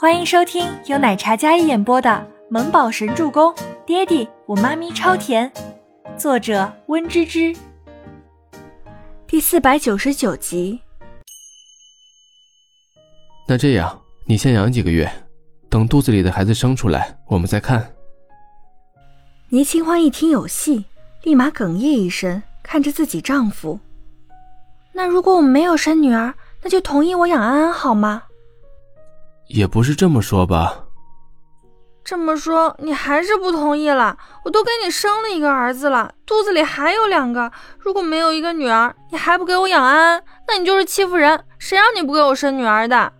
欢迎收听由奶茶嘉一演播的《萌宝神助攻》，爹地我妈咪超甜，作者温芝芝。第四百九十九集。那这样，你先养几个月，等肚子里的孩子生出来，我们再看。倪清欢一听有戏，立马哽咽一声，看着自己丈夫。那如果我们没有生女儿，那就同意我养安安好吗？也不是这么说吧。这么说你还是不同意了？我都给你生了一个儿子了，肚子里还有两个。如果没有一个女儿，你还不给我养安安，那你就是欺负人。谁让你不给我生女儿的？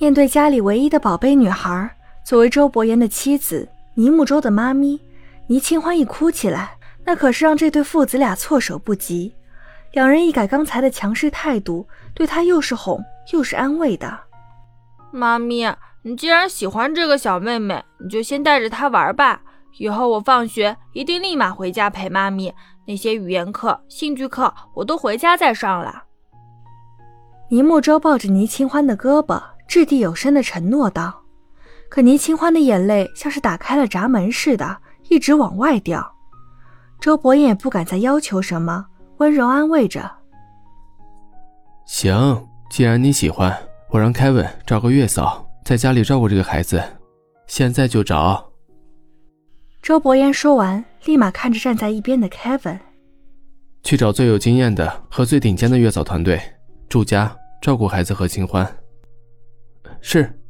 面对家里唯一的宝贝女孩，作为周伯言的妻子，倪木舟的妈咪，倪清欢一哭起来，那可是让这对父子俩措手不及。两人一改刚才的强势态度，对她又是哄又是安慰的。妈咪，你既然喜欢这个小妹妹，你就先带着她玩吧。以后我放学一定立马回家陪妈咪。那些语言课、兴趣课我都回家再上了。倪木舟抱着倪清欢的胳膊，掷地有声的承诺道。可倪清欢的眼泪像是打开了闸门似的，一直往外掉。周伯言也不敢再要求什么，温柔安慰着：“行，既然你喜欢。”我让凯文找个月嫂在家里照顾这个孩子，现在就找。周伯言说完，立马看着站在一边的凯文，去找最有经验的和最顶尖的月嫂团队，住家照顾孩子和清欢。是。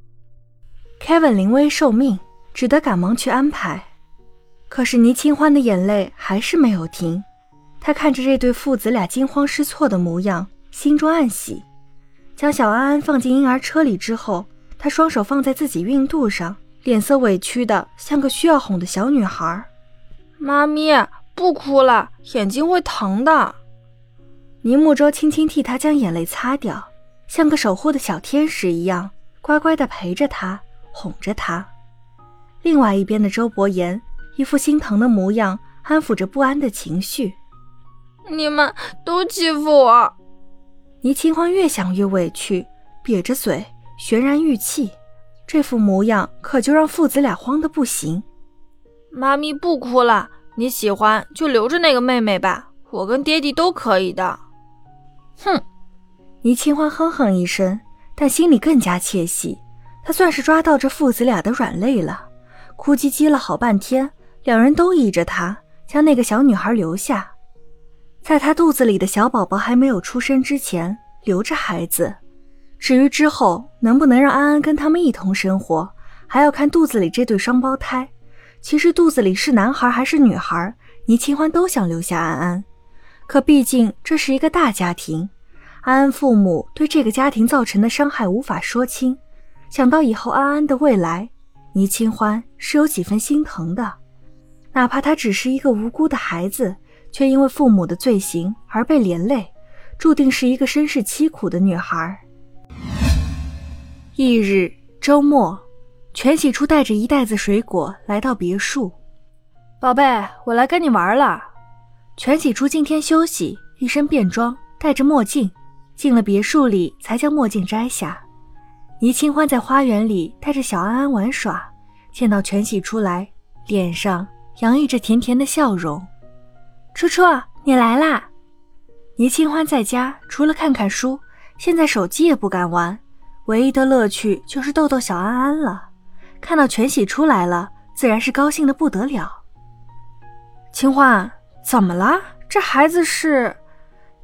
凯文临危受命，只得赶忙去安排。可是倪清欢的眼泪还是没有停，他看着这对父子俩惊慌失措的模样，心中暗喜。将小安安放进婴儿车里之后，他双手放在自己孕肚上，脸色委屈的像个需要哄的小女孩。妈咪，不哭了，眼睛会疼的。倪木舟轻轻替她将眼泪擦掉，像个守护的小天使一样，乖乖的陪着她，哄着她。另外一边的周伯言一副心疼的模样，安抚着不安的情绪。你们都欺负我。倪清欢越想越委屈，瘪着嘴，悬然欲泣，这副模样可就让父子俩慌得不行。妈咪不哭了，你喜欢就留着那个妹妹吧，我跟爹地都可以的。哼！倪清欢哼哼一声，但心里更加窃喜，她算是抓到这父子俩的软肋了。哭唧唧了好半天，两人都依着她，将那个小女孩留下。在她肚子里的小宝宝还没有出生之前，留着孩子。至于之后能不能让安安跟他们一同生活，还要看肚子里这对双胞胎。其实肚子里是男孩还是女孩，倪清欢都想留下安安。可毕竟这是一个大家庭，安安父母对这个家庭造成的伤害无法说清。想到以后安安的未来，倪清欢是有几分心疼的。哪怕他只是一个无辜的孩子。却因为父母的罪行而被连累，注定是一个身世凄苦的女孩。翌日周末，全喜初带着一袋子水果来到别墅。宝贝，我来跟你玩了。全喜初今天休息，一身便装，戴着墨镜，进了别墅里才将墨镜摘下。倪清欢在花园里带着小安安玩耍，见到全喜初来，脸上洋溢着甜甜的笑容。初初，你来啦！倪清欢在家除了看看书，现在手机也不敢玩，唯一的乐趣就是逗逗小安安了。看到全喜出来了，自然是高兴的不得了。清欢，怎么了？这孩子是？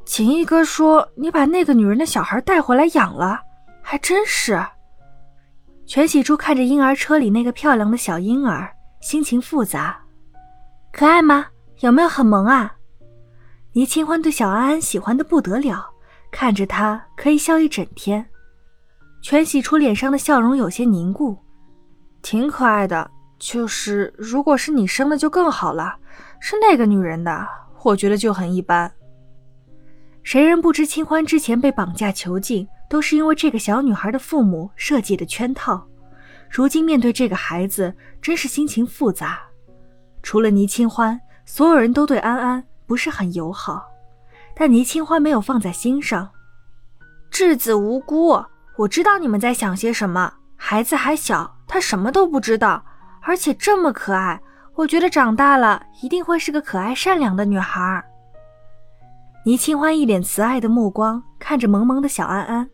秦毅哥说你把那个女人的小孩带回来养了，还真是。全喜初看着婴儿车里那个漂亮的小婴儿，心情复杂。可爱吗？有没有很萌啊？倪清欢对小安安喜欢的不得了，看着她可以笑一整天。全喜初脸上的笑容有些凝固，挺可爱的。就是如果是你生的就更好了，是那个女人的，我觉得就很一般。谁人不知清欢之前被绑架囚禁，都是因为这个小女孩的父母设计的圈套。如今面对这个孩子，真是心情复杂。除了倪清欢。所有人都对安安不是很友好，但倪清欢没有放在心上。稚子无辜，我知道你们在想些什么。孩子还小，他什么都不知道，而且这么可爱，我觉得长大了一定会是个可爱善良的女孩。倪清欢一脸慈爱的目光看着萌萌的小安安，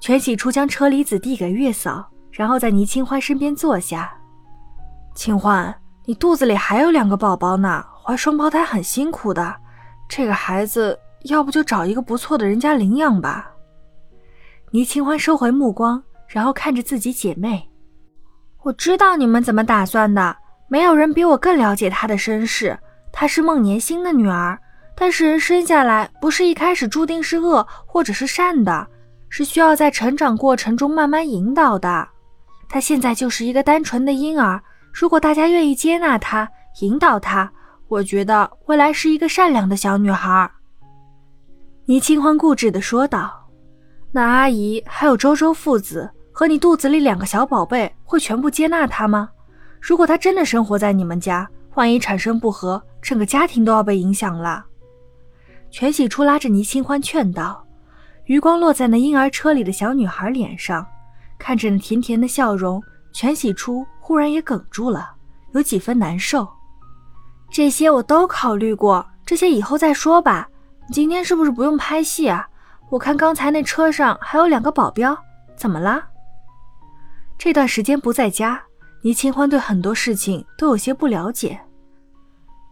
全喜初将车厘子递给月嫂，然后在倪清欢身边坐下。清欢，你肚子里还有两个宝宝呢，怀双胞胎很辛苦的，这个孩子要不就找一个不错的人家领养吧。倪清欢收回目光。然后看着自己姐妹，我知道你们怎么打算的。没有人比我更了解她的身世。她是孟年星的女儿，但是人生下来不是一开始注定是恶或者是善的，是需要在成长过程中慢慢引导的。她现在就是一个单纯的婴儿。如果大家愿意接纳她，引导她，我觉得未来是一个善良的小女孩。倪清欢固执地说道：“那阿姨还有周周父子。”和你肚子里两个小宝贝会全部接纳她吗？如果她真的生活在你们家，万一产生不和，整个家庭都要被影响了。全喜初拉着倪清欢劝道，余光落在那婴儿车里的小女孩脸上，看着那甜甜的笑容，全喜初忽然也哽住了，有几分难受。这些我都考虑过，这些以后再说吧。你今天是不是不用拍戏啊？我看刚才那车上还有两个保镖，怎么了？这段时间不在家，倪清欢对很多事情都有些不了解。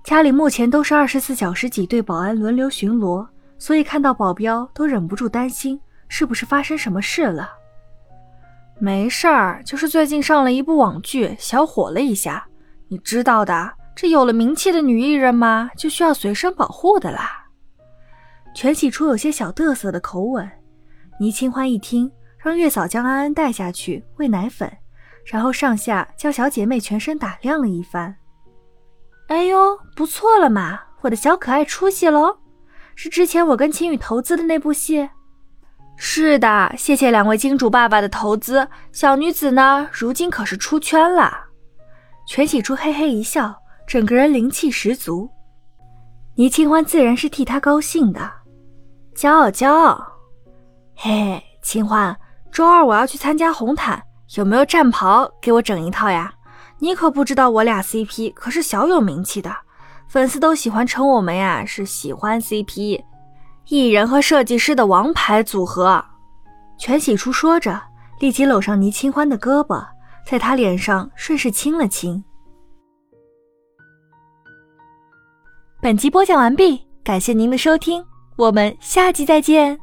家里目前都是二十四小时几队保安轮流巡逻，所以看到保镖都忍不住担心是不是发生什么事了。没事儿，就是最近上了一部网剧，小火了一下。你知道的，这有了名气的女艺人嘛，就需要随身保护的啦。全喜初有些小嘚瑟的口吻，倪清欢一听。让月嫂将安安带下去喂奶粉，然后上下将小姐妹全身打量了一番。哎呦，不错了嘛，我的小可爱出息喽！是之前我跟青雨投资的那部戏。是的，谢谢两位金主爸爸的投资，小女子呢，如今可是出圈了。全喜初嘿嘿一笑，整个人灵气十足。倪清欢自然是替他高兴的，骄傲骄傲。嘿嘿，清欢。周二我要去参加红毯，有没有战袍给我整一套呀？你可不知道我俩 CP 可是小有名气的，粉丝都喜欢称我们呀是喜欢 CP，艺人和设计师的王牌组合。全喜初说着，立即搂上倪清欢的胳膊，在他脸上顺势亲了亲。本集播讲完毕，感谢您的收听，我们下集再见。